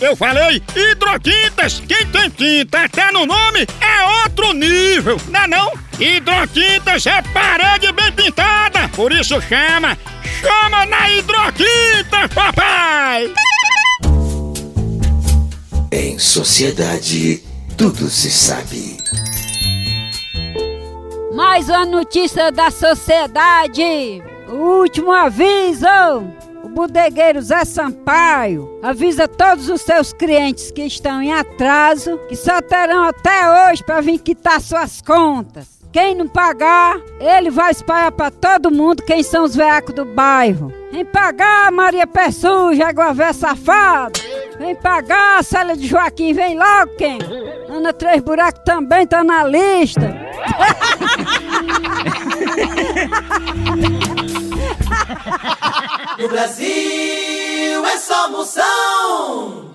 Eu falei hidrotintas. Quem tem tinta até no nome é outro nível, não é não? Hidrotintas é parede bem pintada, por isso chama, chama na hidrotinta, papai! Em sociedade, tudo se sabe. Mais uma notícia da sociedade. O último aviso. Bodegueiro Zé Sampaio avisa todos os seus clientes que estão em atraso que só terão até hoje para vir quitar suas contas. Quem não pagar, ele vai espalhar para todo mundo quem são os veacos do bairro. Vem pagar, Maria Pé Suja, safada. Vem pagar, Célia de Joaquim, vem logo quem? Ana Três Buracos também tá na lista. Brasil é só moção.